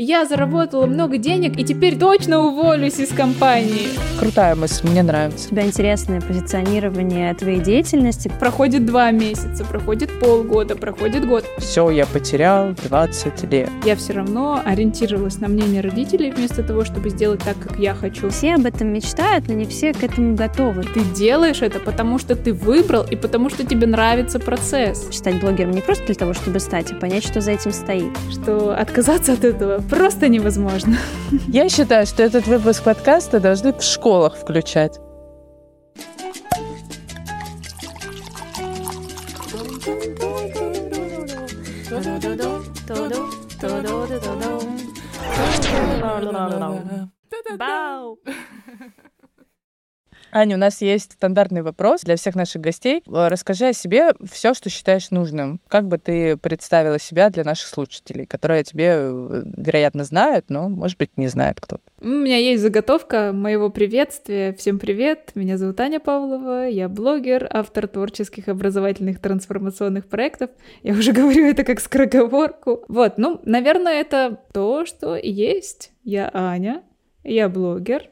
Я заработала много денег и теперь точно уволюсь из компании. Крутая мысль, мне нравится. У тебя интересное позиционирование твоей деятельности. Проходит два месяца, проходит полгода, проходит год. Все, я потерял 20 лет. Я все равно ориентировалась на мнение родителей вместо того, чтобы сделать так, как я хочу. Все об этом мечтают, но не все к этому готовы. Ты делаешь это, потому что ты выбрал и потому что тебе нравится процесс. Стать блогером не просто для того, чтобы стать, а понять, что за этим стоит. Что отказаться от этого просто невозможно. Я считаю, что этот выпуск подкаста должны в школах включать. Бау! Аня, у нас есть стандартный вопрос для всех наших гостей. Э, расскажи о себе все, что считаешь нужным. Как бы ты представила себя для наших слушателей, которые тебе, э, вероятно, знают, но, может быть, не знают кто-то. У меня есть заготовка моего приветствия. Всем привет, меня зовут Аня Павлова, я блогер, автор творческих образовательных трансформационных проектов. Я уже говорю это как скороговорку. Вот, ну, наверное, это то, что есть. Я Аня, я блогер,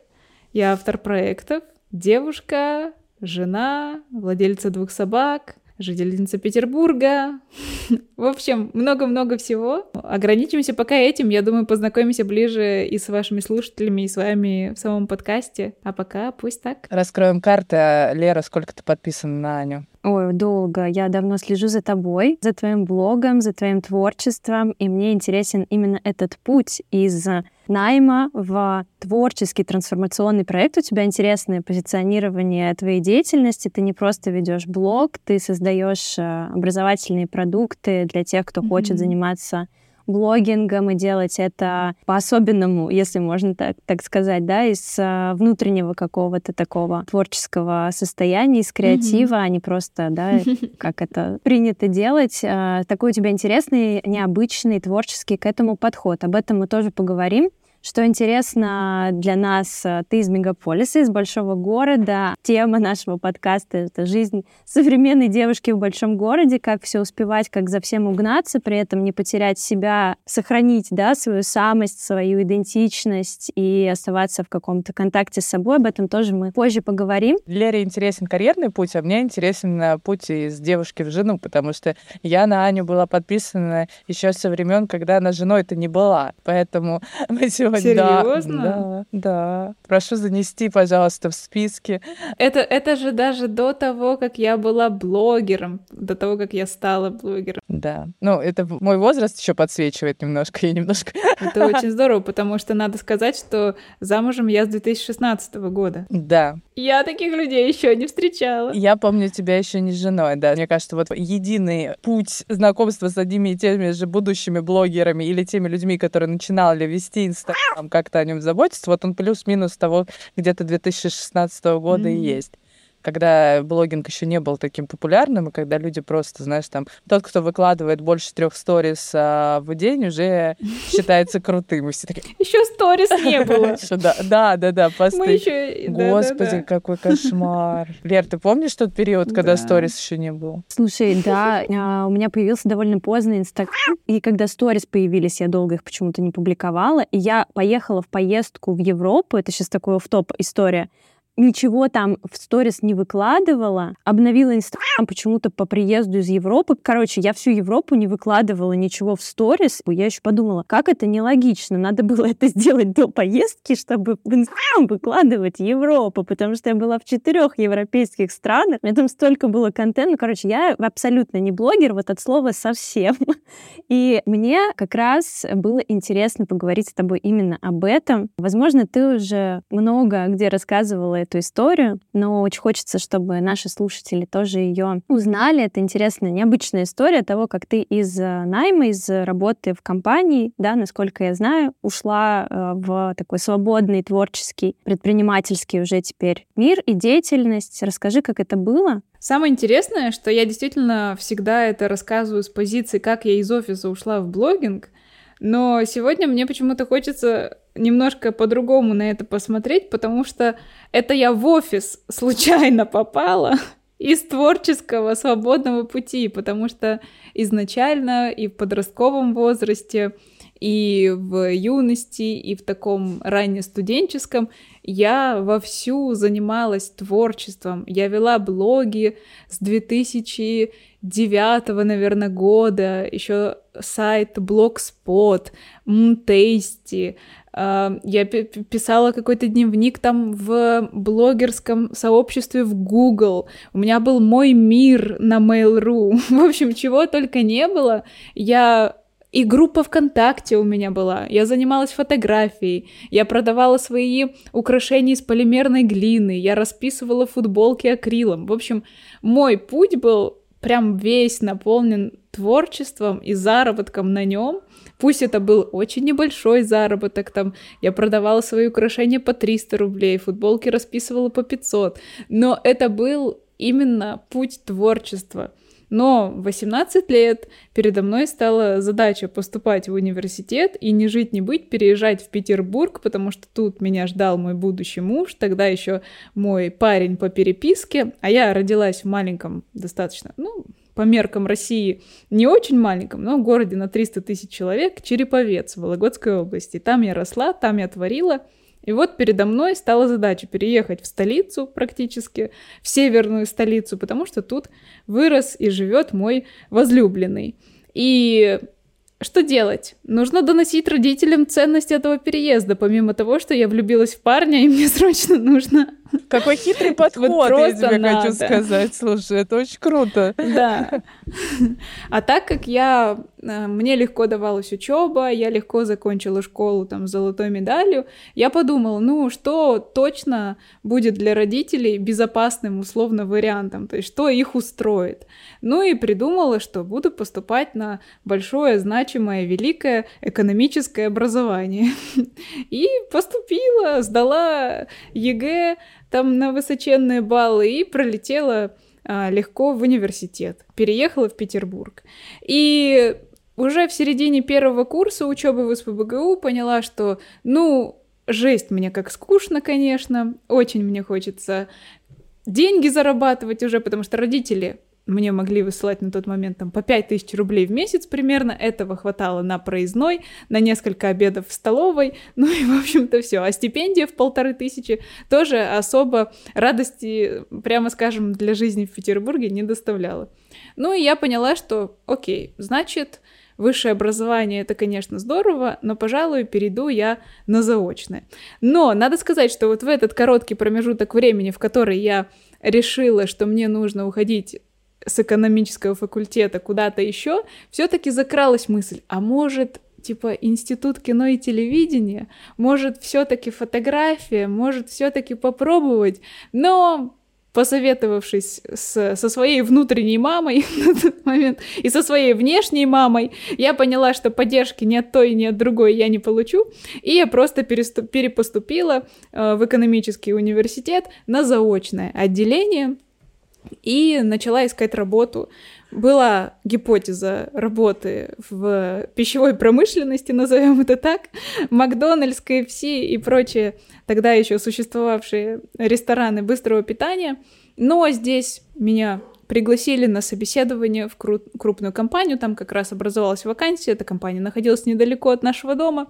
я автор проектов, девушка, жена, владельца двух собак, жительница Петербурга. В общем, много-много всего. Ограничимся пока этим. Я думаю, познакомимся ближе и с вашими слушателями, и с вами в самом подкасте. А пока пусть так. Раскроем карты. Лера, сколько ты подписана на Аню? Ой, долго. Я давно слежу за тобой, за твоим блогом, за твоим творчеством, и мне интересен именно этот путь из найма в творческий трансформационный проект. У тебя интересное позиционирование твоей деятельности. Ты не просто ведешь блог, ты создаешь э, образовательные продукты для тех, кто mm-hmm. хочет заниматься блогингом и делать это по-особенному, если можно так, так сказать, да, из а, внутреннего какого-то такого творческого состояния, из креатива, mm-hmm. а не просто, да, как это принято делать. А, такой у тебя интересный, необычный, творческий к этому подход. Об этом мы тоже поговорим. Что интересно для нас, э, ты из мегаполиса, из большого города. Тема нашего подкаста — это жизнь современной девушки в большом городе, как все успевать, как за всем угнаться, при этом не потерять себя, сохранить да, свою самость, свою идентичность и оставаться в каком-то контакте с собой. Об этом тоже мы позже поговорим. Лере интересен карьерный путь, а мне интересен э, путь из девушки в жену, потому что я на Аню была подписана еще со времен, когда она женой-то не была. Поэтому мы сегодня Серьезно? Да, да. Прошу занести, пожалуйста, в списки. Это, это же даже до того, как я была блогером, до того, как я стала блогером. Да. Ну, это мой возраст еще подсвечивает немножко. Я немножко... Это очень здорово, потому что надо сказать, что замужем я с 2016 года. Да. Я таких людей еще не встречала. Я помню тебя еще не женой, да. Мне кажется, вот единый путь знакомства с одними и теми же будущими блогерами или теми людьми, которые начинали вести Инстаграм, там как-то о нем заботиться, вот он плюс-минус того где-то 2016 года mm-hmm. и есть когда блогинг еще не был таким популярным, и когда люди просто, знаешь, там, тот, кто выкладывает больше трех сторис а, в день, уже считается крутым. И все такие... Еще сторис не было. Да, да, да, посты. Господи, какой кошмар. Лер, ты помнишь тот период, когда сторис еще не было? Слушай, да, а, у меня появился довольно поздно Инстаграм, и когда сторис появились, я долго их почему-то не публиковала, и я поехала в поездку в Европу, это сейчас такой в топ история, ничего там в сторис не выкладывала, обновила Инстаграм почему-то по приезду из Европы. Короче, я всю Европу не выкладывала ничего в сторис. Я еще подумала, как это нелогично. Надо было это сделать до поездки, чтобы в Инстаграм выкладывать Европу, потому что я была в четырех европейских странах. У меня там столько было контента. Ну, короче, я абсолютно не блогер, вот от слова совсем. И мне как раз было интересно поговорить с тобой именно об этом. Возможно, ты уже много где рассказывала эту историю, но очень хочется, чтобы наши слушатели тоже ее узнали. Это интересная, необычная история того, как ты из э, найма, из работы в компании, да, насколько я знаю, ушла э, в такой свободный, творческий, предпринимательский уже теперь мир и деятельность. Расскажи, как это было. Самое интересное, что я действительно всегда это рассказываю с позиции, как я из офиса ушла в блогинг, но сегодня мне почему-то хочется немножко по-другому на это посмотреть, потому что это я в офис случайно попала из творческого свободного пути, потому что изначально и в подростковом возрасте и в юности, и в таком раннестуденческом я вовсю занималась творчеством. Я вела блоги с 2009, наверное, года, еще сайт Blogspot, Tasty. А, я писала какой-то дневник там в блогерском сообществе в Google. У меня был мой мир на Mail.ru. В общем, чего только не было. Я и группа ВКонтакте у меня была. Я занималась фотографией. Я продавала свои украшения из полимерной глины. Я расписывала футболки акрилом. В общем, мой путь был прям весь наполнен творчеством и заработком на нем. Пусть это был очень небольшой заработок, там я продавала свои украшения по 300 рублей, футболки расписывала по 500, но это был именно путь творчества — но в 18 лет передо мной стала задача поступать в университет и не жить, не быть, переезжать в Петербург, потому что тут меня ждал мой будущий муж, тогда еще мой парень по переписке, а я родилась в маленьком достаточно, ну, по меркам России не очень маленьком, но в городе на 300 тысяч человек, Череповец в Вологодской области. Там я росла, там я творила, и вот передо мной стала задача переехать в столицу практически, в северную столицу, потому что тут вырос и живет мой возлюбленный. И что делать? Нужно доносить родителям ценность этого переезда, помимо того, что я влюбилась в парня, и мне срочно нужно какой хитрый подход, вот я тебе надо. хочу сказать. Слушай, это очень круто. Да. А так как я мне легко давалась учеба, я легко закончила школу там с золотой медалью, я подумала, ну что точно будет для родителей безопасным условно вариантом, то есть что их устроит. Ну и придумала, что буду поступать на большое, значимое, великое экономическое образование. И поступила, сдала ЕГЭ, там на высоченные баллы и пролетела а, легко в университет. Переехала в Петербург. И уже в середине первого курса учебы в СПБГУ поняла, что, ну, жесть мне как скучно, конечно, очень мне хочется деньги зарабатывать уже, потому что родители мне могли высылать на тот момент там по 5000 рублей в месяц примерно, этого хватало на проездной, на несколько обедов в столовой, ну и, в общем-то, все. А стипендия в полторы тысячи тоже особо радости, прямо скажем, для жизни в Петербурге не доставляла. Ну и я поняла, что, окей, значит, высшее образование это, конечно, здорово, но, пожалуй, перейду я на заочное. Но надо сказать, что вот в этот короткий промежуток времени, в который я решила, что мне нужно уходить с экономического факультета куда-то еще, все-таки закралась мысль, а может типа институт кино и телевидения, может все-таки фотография, может все-таки попробовать, но посоветовавшись с, со своей внутренней мамой на тот момент и со своей внешней мамой, я поняла, что поддержки ни от той, ни от другой я не получу, и я просто переступ, перепоступила э, в экономический университет на заочное отделение, и начала искать работу. Была гипотеза работы в пищевой промышленности, назовем это так, Макдональдс, КФС и прочие тогда еще существовавшие рестораны быстрого питания. Но здесь меня пригласили на собеседование в крупную компанию, там как раз образовалась вакансия, эта компания находилась недалеко от нашего дома.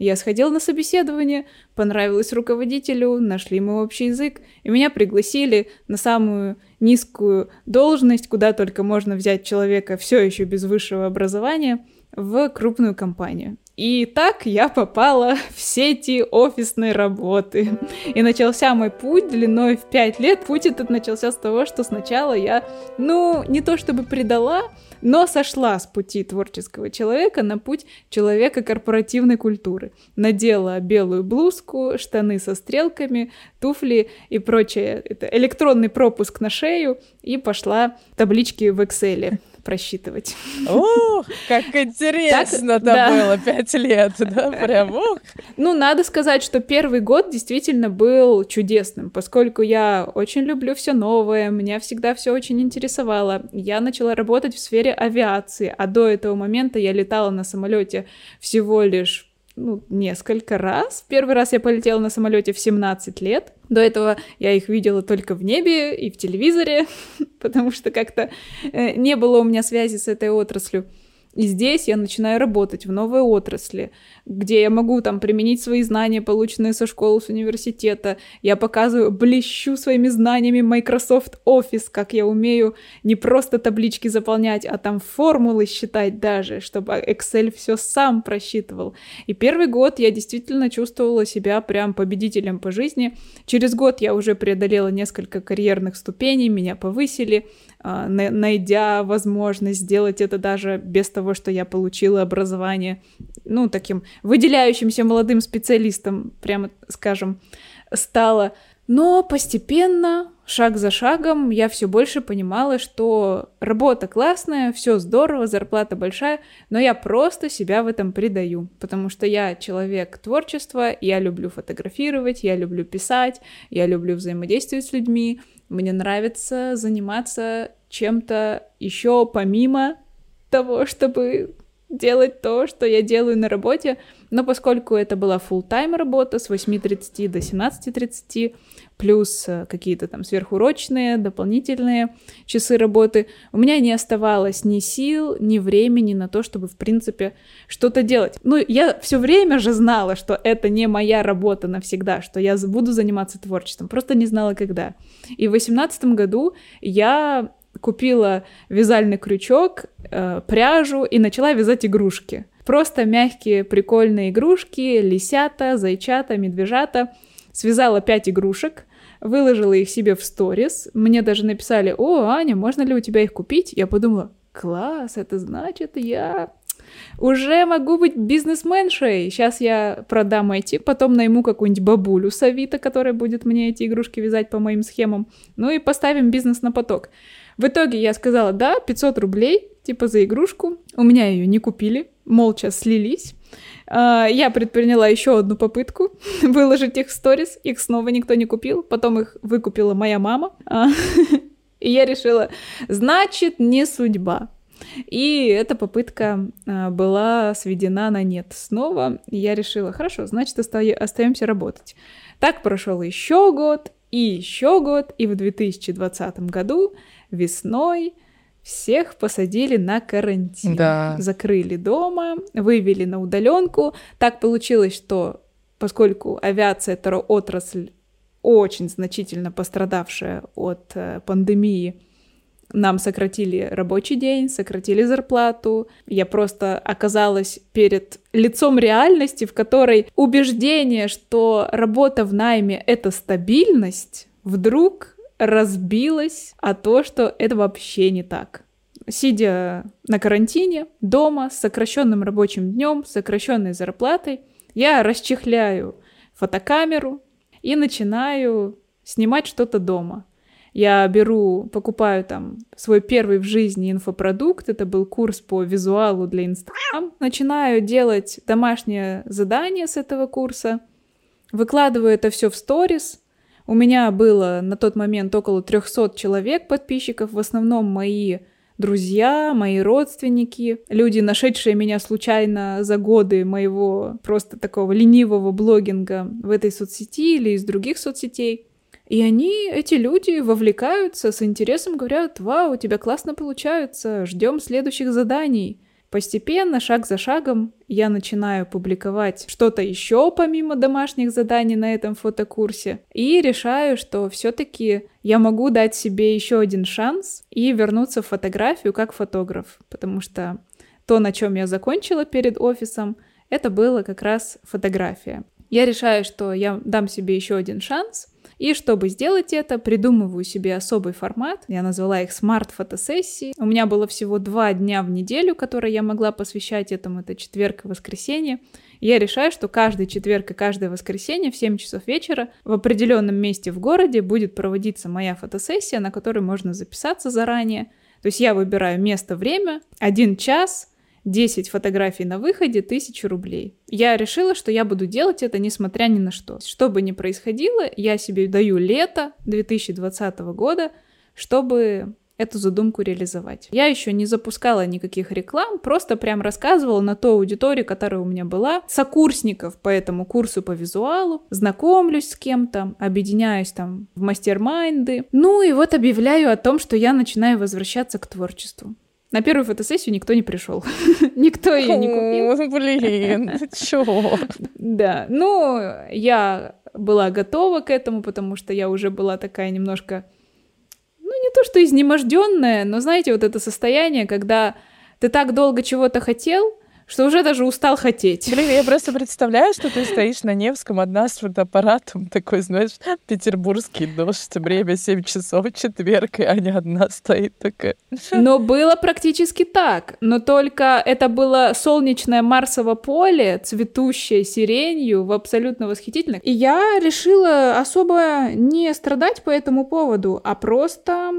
Я сходила на собеседование, понравилось руководителю, нашли мы общий язык, и меня пригласили на самую низкую должность, куда только можно взять человека все еще без высшего образования, в крупную компанию. И так я попала в сети офисной работы. И начался мой путь длиной в 5 лет. Путь этот начался с того, что сначала я, ну, не то чтобы предала, но сошла с пути творческого человека на путь человека корпоративной культуры. Надела белую блузку, штаны со стрелками, туфли и прочее. Это электронный пропуск на шею и пошла таблички в Excel просчитывать. О, как интересно это было, пять лет, да, прям, ух. Ну, надо сказать, что первый год действительно был чудесным, поскольку я очень люблю все новое, меня всегда все очень интересовало. Я начала работать в сфере авиации, а до этого момента я летала на самолете всего лишь ну, несколько раз. Первый раз я полетела на самолете в 17 лет. До этого я их видела только в небе и в телевизоре, потому что как-то э, не было у меня связи с этой отраслью. И здесь я начинаю работать в новой отрасли, где я могу там применить свои знания, полученные со школы, с университета. Я показываю, блещу своими знаниями Microsoft Office, как я умею не просто таблички заполнять, а там формулы считать даже, чтобы Excel все сам просчитывал. И первый год я действительно чувствовала себя прям победителем по жизни. Через год я уже преодолела несколько карьерных ступеней, меня повысили, найдя возможность сделать это даже без того, что я получила образование, ну, таким выделяющимся молодым специалистом, прямо скажем, стала. Но постепенно, шаг за шагом, я все больше понимала, что работа классная, все здорово, зарплата большая, но я просто себя в этом предаю, потому что я человек творчества, я люблю фотографировать, я люблю писать, я люблю взаимодействовать с людьми, мне нравится заниматься чем-то еще помимо того, чтобы делать то, что я делаю на работе, но поскольку это была full тайм работа с 8.30 до 17.30, плюс э, какие-то там сверхурочные, дополнительные часы работы, у меня не оставалось ни сил, ни времени на то, чтобы, в принципе, что-то делать. Ну, я все время же знала, что это не моя работа навсегда, что я буду заниматься творчеством, просто не знала, когда. И в 2018 году я купила вязальный крючок, э, пряжу и начала вязать игрушки. Просто мягкие, прикольные игрушки, лисята, зайчата, медвежата. Связала пять игрушек, выложила их себе в сторис. Мне даже написали, о, Аня, можно ли у тебя их купить? Я подумала, класс, это значит, я уже могу быть бизнесменшей. Сейчас я продам эти, потом найму какую-нибудь бабулю с Авито, которая будет мне эти игрушки вязать по моим схемам. Ну и поставим бизнес на поток. В итоге я сказала, да, 500 рублей, типа за игрушку. У меня ее не купили, молча слились. А, я предприняла еще одну попытку выложить их в сторис, их снова никто не купил, потом их выкупила моя мама. А, и я решила, значит, не судьба. И эта попытка а, была сведена на нет снова. Я решила, хорошо, значит, остаемся работать. Так прошел еще год, и еще год, и в 2020 году весной всех посадили на карантин. Да. Закрыли дома, вывели на удаленку. Так получилось, что поскольку авиация это отрасль очень значительно пострадавшая от э, пандемии, нам сократили рабочий день, сократили зарплату. Я просто оказалась перед лицом реальности, в которой убеждение, что работа в найме — это стабильность, вдруг разбилась о то, что это вообще не так. Сидя на карантине, дома, с сокращенным рабочим днем, сокращенной зарплатой, я расчехляю фотокамеру и начинаю снимать что-то дома. Я беру, покупаю там свой первый в жизни инфопродукт, это был курс по визуалу для Инстаграм. Начинаю делать домашнее задание с этого курса, выкладываю это все в сторис, у меня было на тот момент около 300 человек подписчиков, в основном мои друзья, мои родственники, люди, нашедшие меня случайно за годы моего просто такого ленивого блогинга в этой соцсети или из других соцсетей. И они, эти люди, вовлекаются с интересом, говорят, вау, у тебя классно получается, ждем следующих заданий. Постепенно, шаг за шагом, я начинаю публиковать что-то еще помимо домашних заданий на этом фотокурсе и решаю, что все-таки я могу дать себе еще один шанс и вернуться в фотографию как фотограф, потому что то, на чем я закончила перед офисом, это было как раз фотография. Я решаю, что я дам себе еще один шанс, и чтобы сделать это, придумываю себе особый формат. Я назвала их смарт-фотосессии. У меня было всего два дня в неделю, которые я могла посвящать этому. Это четверг и воскресенье. я решаю, что каждый четверг и каждое воскресенье в 7 часов вечера в определенном месте в городе будет проводиться моя фотосессия, на которой можно записаться заранее. То есть я выбираю место, время, один час, 10 фотографий на выходе, 1000 рублей. Я решила, что я буду делать это несмотря ни на что. Что бы ни происходило, я себе даю лето 2020 года, чтобы эту задумку реализовать. Я еще не запускала никаких реклам, просто прям рассказывала на ту аудиторию, которая у меня была, сокурсников по этому курсу по визуалу, знакомлюсь с кем-то, объединяюсь там в мастер-майнды. Ну и вот объявляю о том, что я начинаю возвращаться к творчеству. На первую фотосессию никто не пришел. никто ее не купил. Блин, чего? Да, ну, я была готова к этому, потому что я уже была такая немножко, ну, не то что изнеможденная, но знаете, вот это состояние, когда ты так долго чего-то хотел, что уже даже устал хотеть. Блин, я просто представляю, что ты стоишь на Невском одна с фотоаппаратом, такой, знаешь, петербургский дождь, время 7 часов, четверг, и Аня одна стоит такая. Но было практически так, но только это было солнечное Марсово поле, цветущее сиренью, в абсолютно восхитительных. И я решила особо не страдать по этому поводу, а просто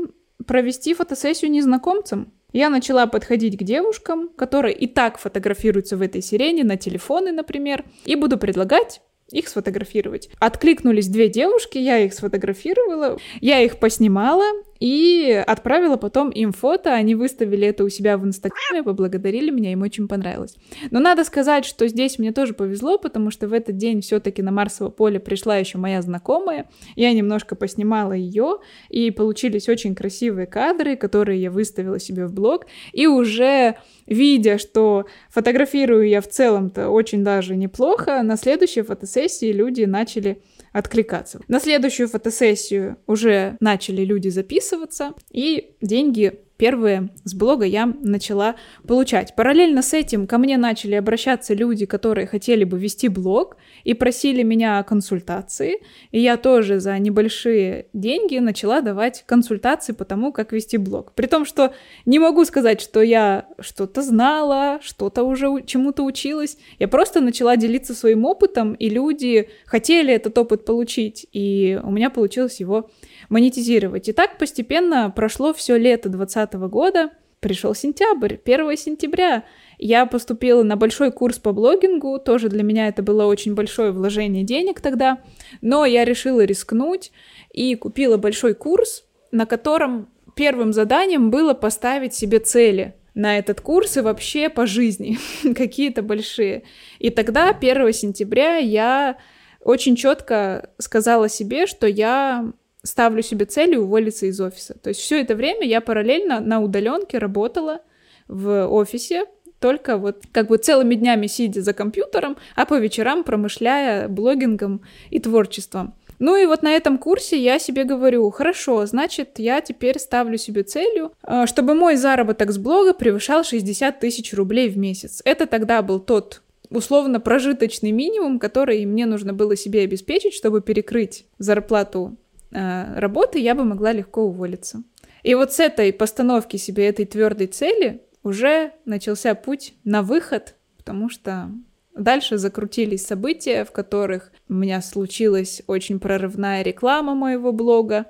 провести фотосессию незнакомцам. Я начала подходить к девушкам, которые и так фотографируются в этой сирене на телефоны, например, и буду предлагать их сфотографировать. Откликнулись две девушки, я их сфотографировала, я их поснимала и отправила потом им фото, они выставили это у себя в Инстаграме, поблагодарили меня, им очень понравилось. Но надо сказать, что здесь мне тоже повезло, потому что в этот день все-таки на Марсово поле пришла еще моя знакомая, я немножко поснимала ее, и получились очень красивые кадры, которые я выставила себе в блог, и уже видя, что фотографирую я в целом-то очень даже неплохо, на следующей фотосессии люди начали откликаться. На следующую фотосессию уже начали люди записываться, и деньги первые с блога я начала получать. Параллельно с этим ко мне начали обращаться люди, которые хотели бы вести блог и просили меня о консультации. И я тоже за небольшие деньги начала давать консультации по тому, как вести блог. При том, что не могу сказать, что я что-то знала, что-то уже чему-то училась. Я просто начала делиться своим опытом, и люди хотели этот опыт получить. И у меня получилось его монетизировать. И так постепенно прошло все лето 2020 года, пришел сентябрь, 1 сентября. Я поступила на большой курс по блогингу, тоже для меня это было очень большое вложение денег тогда, но я решила рискнуть и купила большой курс, на котором первым заданием было поставить себе цели на этот курс и вообще по жизни, какие-то большие. И тогда, 1 сентября, я очень четко сказала себе, что я ставлю себе целью уволиться из офиса. То есть все это время я параллельно на удаленке работала в офисе, только вот как бы целыми днями сидя за компьютером, а по вечерам промышляя блогингом и творчеством. Ну и вот на этом курсе я себе говорю, хорошо, значит, я теперь ставлю себе целью, э, чтобы мой заработок с блога превышал 60 тысяч рублей в месяц. Это тогда был тот условно прожиточный минимум, который мне нужно было себе обеспечить, чтобы перекрыть зарплату Э, работы, я бы могла легко уволиться. И вот с этой постановки себе этой твердой цели уже начался путь на выход, потому что дальше закрутились события, в которых у меня случилась очень прорывная реклама моего блога.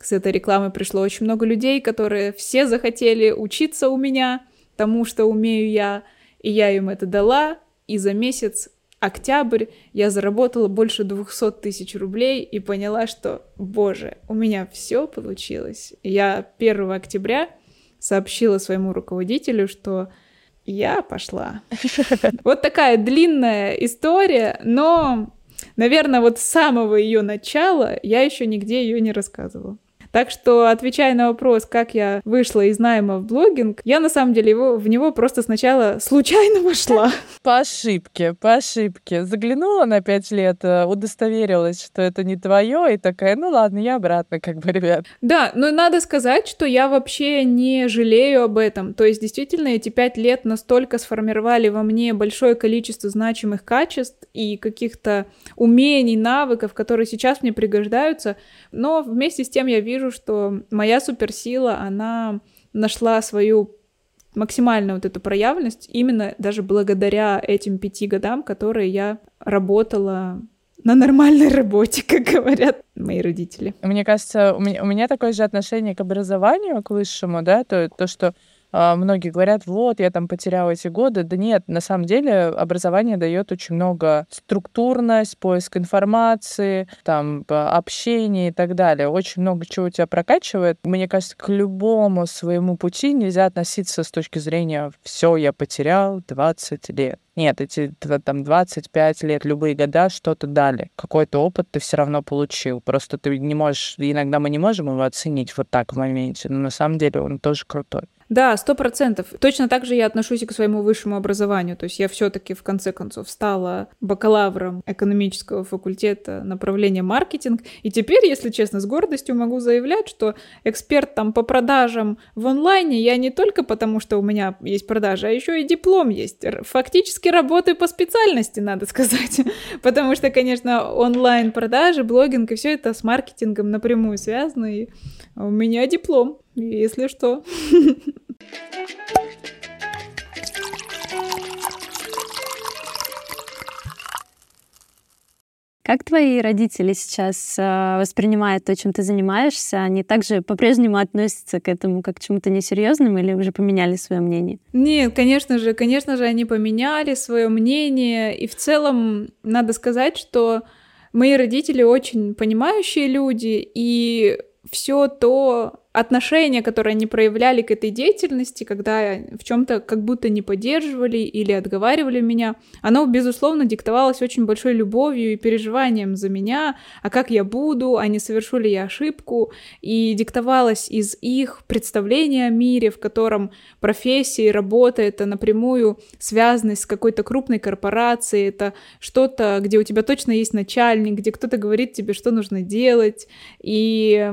С этой рекламы пришло очень много людей, которые все захотели учиться у меня тому, что умею я, и я им это дала, и за месяц октябрь я заработала больше 200 тысяч рублей и поняла, что, боже, у меня все получилось. Я 1 октября сообщила своему руководителю, что я пошла. Вот такая длинная история, но, наверное, вот с самого ее начала я еще нигде ее не рассказывала. Так что, отвечая на вопрос, как я вышла из найма в блогинг, я на самом деле его, в него просто сначала случайно вошла. По ошибке, по ошибке. Заглянула на пять лет, э, удостоверилась, что это не твое, и такая, ну ладно, я обратно, как бы, ребят. Да, но надо сказать, что я вообще не жалею об этом. То есть, действительно, эти пять лет настолько сформировали во мне большое количество значимых качеств и каких-то умений, навыков, которые сейчас мне пригождаются, но вместе с тем я вижу, вижу, что моя суперсила, она нашла свою максимальную вот эту проявленность именно даже благодаря этим пяти годам, которые я работала на нормальной работе, как говорят мои родители. Мне кажется, у меня, у меня такое же отношение к образованию, к высшему, да, то, то что многие говорят, вот, я там потеряла эти годы. Да нет, на самом деле образование дает очень много структурность, поиск информации, там, общение и так далее. Очень много чего тебя прокачивает. Мне кажется, к любому своему пути нельзя относиться с точки зрения «все, я потерял 20 лет». Нет, эти там 25 лет, любые года что-то дали. Какой-то опыт ты все равно получил. Просто ты не можешь, иногда мы не можем его оценить вот так в моменте, но на самом деле он тоже крутой. Да, сто процентов. Точно так же я отношусь и к своему высшему образованию. То есть я все-таки в конце концов стала бакалавром экономического факультета направления маркетинг. И теперь, если честно, с гордостью могу заявлять, что эксперт там по продажам в онлайне я не только потому, что у меня есть продажи, а еще и диплом есть. Фактически работаю по специальности, надо сказать. Потому что, конечно, онлайн-продажи, блогинг и все это с маркетингом напрямую связано. И у меня диплом, если что. Как твои родители сейчас э, воспринимают то, чем ты занимаешься? Они также по-прежнему относятся к этому как к чему-то несерьезному или уже поменяли свое мнение? Нет, конечно же, конечно же, они поменяли свое мнение. И в целом надо сказать, что мои родители очень понимающие люди, и все то, отношение, которое они проявляли к этой деятельности, когда в чем-то как будто не поддерживали или отговаривали меня, оно, безусловно, диктовалось очень большой любовью и переживанием за меня, а как я буду, а не совершу ли я ошибку, и диктовалось из их представления о мире, в котором профессия и работа — это напрямую связанность с какой-то крупной корпорацией, это что-то, где у тебя точно есть начальник, где кто-то говорит тебе, что нужно делать, и,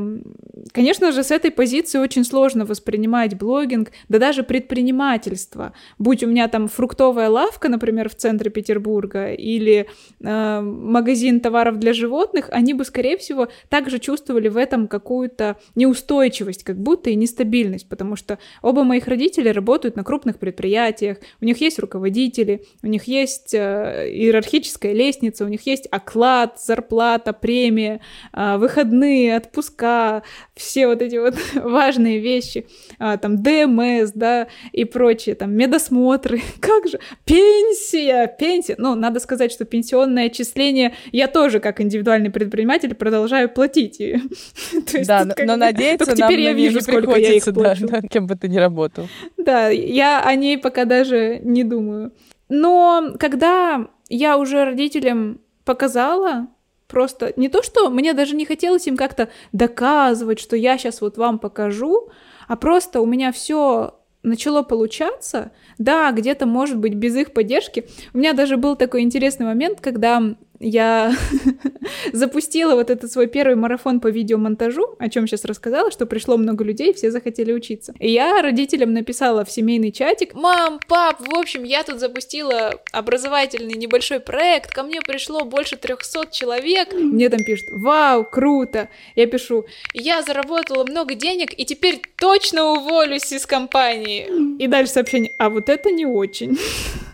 конечно же, с этой этой позиции очень сложно воспринимать блогинг, да даже предпринимательство. Будь у меня там фруктовая лавка, например, в центре Петербурга, или э, магазин товаров для животных, они бы, скорее всего, также чувствовали в этом какую-то неустойчивость, как будто и нестабильность, потому что оба моих родителя работают на крупных предприятиях, у них есть руководители, у них есть э, иерархическая лестница, у них есть оклад, зарплата, премия, э, выходные, отпуска, все вот эти вот важные вещи, а, там ДМС, да, и прочие, там медосмотры, как же, пенсия, пенсия, ну, надо сказать, что пенсионное отчисление я тоже, как индивидуальный предприниматель, продолжаю платить. да, но надеяться теперь я вижу, сколько я их да, кем бы ты ни работал. Да, я о ней пока даже не думаю. Но когда я уже родителям показала, Просто не то, что мне даже не хотелось им как-то доказывать, что я сейчас вот вам покажу, а просто у меня все начало получаться, да, где-то, может быть, без их поддержки. У меня даже был такой интересный момент, когда я запустила вот этот свой первый марафон по видеомонтажу, о чем сейчас рассказала, что пришло много людей, все захотели учиться. И я родителям написала в семейный чатик, мам, пап, в общем, я тут запустила образовательный небольшой проект, ко мне пришло больше 300 человек. Мне там пишут, вау, круто. Я пишу, я заработала много денег и теперь точно уволюсь из компании. И дальше сообщение, а вот это не очень.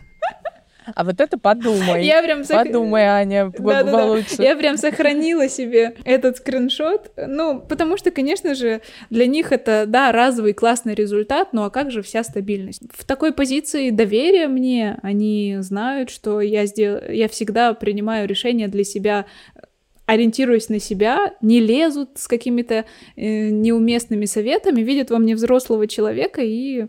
А вот это подумай. Я прям сох... Подумай, Аня, да, да, да. Я прям сохранила себе этот скриншот. Ну, потому что, конечно же, для них это, да, разовый классный результат, ну а как же вся стабильность? В такой позиции доверия мне, они знают, что я, сдел... я всегда принимаю решения для себя ориентируясь на себя, не лезут с какими-то э, неуместными советами, видят во мне взрослого человека и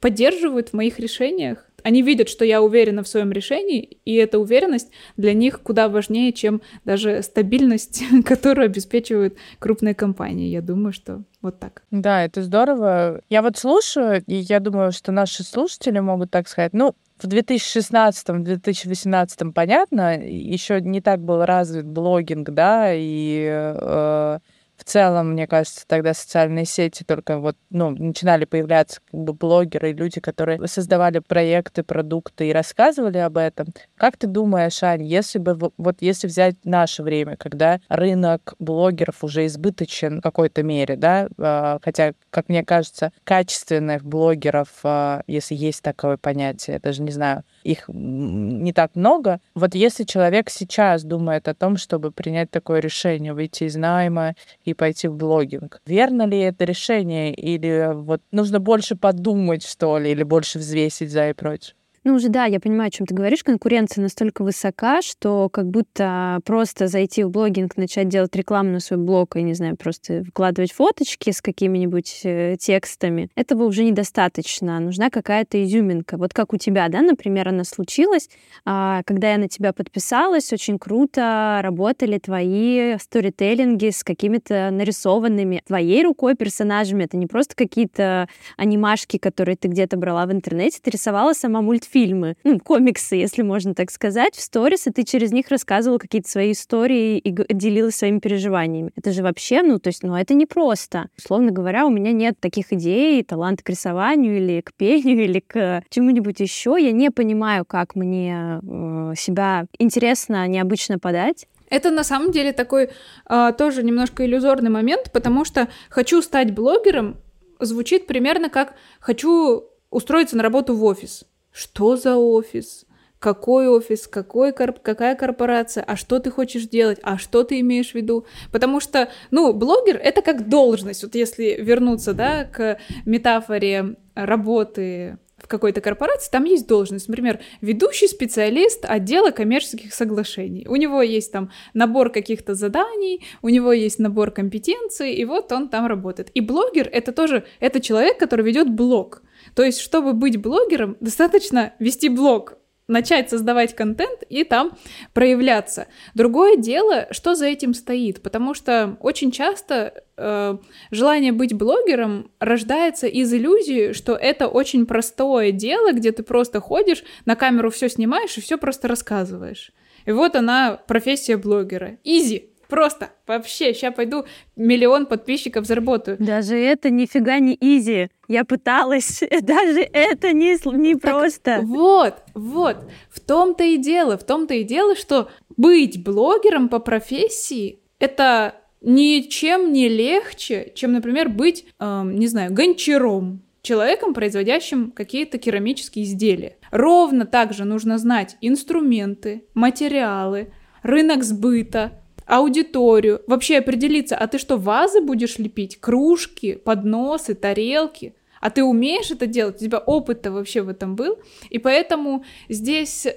поддерживают в моих решениях. Они видят, что я уверена в своем решении, и эта уверенность для них куда важнее, чем даже стабильность, которую обеспечивают крупные компании. Я думаю, что вот так. Да, это здорово. Я вот слушаю, и я думаю, что наши слушатели могут так сказать, ну, в 2016-2018 понятно, еще не так был развит блогинг, да, и э, в целом, мне кажется, тогда социальные сети только вот, ну, начинали появляться как бы блогеры люди, которые создавали проекты, продукты и рассказывали об этом. Как ты думаешь, Ань, если бы, вот если взять наше время, когда рынок блогеров уже избыточен в какой-то мере, да, а, хотя, как мне кажется, качественных блогеров, а, если есть такое понятие, я даже не знаю, их не так много. Вот если человек сейчас думает о том, чтобы принять такое решение, выйти из найма и пойти в блогинг. Верно ли это решение или вот нужно больше подумать, что ли, или больше взвесить за и против? Ну, уже да, я понимаю, о чем ты говоришь. Конкуренция настолько высока, что как будто просто зайти в блогинг, начать делать рекламу на свой блог, и, не знаю, просто выкладывать фоточки с какими-нибудь э, текстами, этого уже недостаточно. Нужна какая-то изюминка. Вот как у тебя, да, например, она случилась. А, когда я на тебя подписалась, очень круто работали твои сторителлинги с какими-то нарисованными твоей рукой персонажами. Это не просто какие-то анимашки, которые ты где-то брала в интернете, ты рисовала сама мультфильм фильмы, ну, комиксы, если можно так сказать, в сторис, и ты через них рассказывал какие-то свои истории и делилась своими переживаниями. Это же вообще, ну, то есть, ну, это непросто. Условно говоря, у меня нет таких идей, таланта к рисованию или к пению или к чему-нибудь еще. Я не понимаю, как мне э, себя интересно, необычно подать. Это на самом деле такой э, тоже немножко иллюзорный момент, потому что хочу стать блогером звучит примерно как хочу устроиться на работу в офис. Что за офис? Какой офис, какой корп, какая корпорация, а что ты хочешь делать, а что ты имеешь в виду? Потому что, ну, блогер — это как должность. Вот если вернуться, да, к метафоре работы в какой-то корпорации, там есть должность. Например, ведущий специалист отдела коммерческих соглашений. У него есть там набор каких-то заданий, у него есть набор компетенций, и вот он там работает. И блогер — это тоже, это человек, который ведет блог. То есть, чтобы быть блогером, достаточно вести блог, начать создавать контент и там проявляться. Другое дело, что за этим стоит, потому что очень часто э, желание быть блогером рождается из иллюзии, что это очень простое дело, где ты просто ходишь, на камеру все снимаешь и все просто рассказываешь. И вот она профессия блогера. Изи. Просто вообще, сейчас пойду миллион подписчиков заработаю. Даже это нифига не изи. Я пыталась, даже это не, не так просто. Вот, вот. В том-то и дело, в том-то и дело, что быть блогером по профессии это ничем не легче, чем, например, быть, эм, не знаю, гончаром, человеком, производящим какие-то керамические изделия. Ровно так же нужно знать инструменты, материалы, рынок сбыта, аудиторию, вообще определиться, а ты что, вазы будешь лепить, кружки, подносы, тарелки? А ты умеешь это делать? У тебя опыт-то вообще в этом был? И поэтому здесь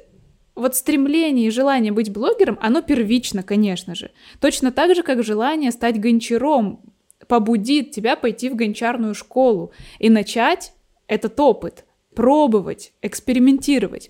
вот стремление и желание быть блогером, оно первично, конечно же. Точно так же, как желание стать гончаром побудит тебя пойти в гончарную школу и начать этот опыт, пробовать, экспериментировать.